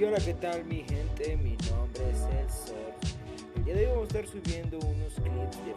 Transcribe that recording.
Y hola, ¿qué tal mi gente? Mi nombre es el Sol. El día de hoy vamos a estar subiendo unos clips de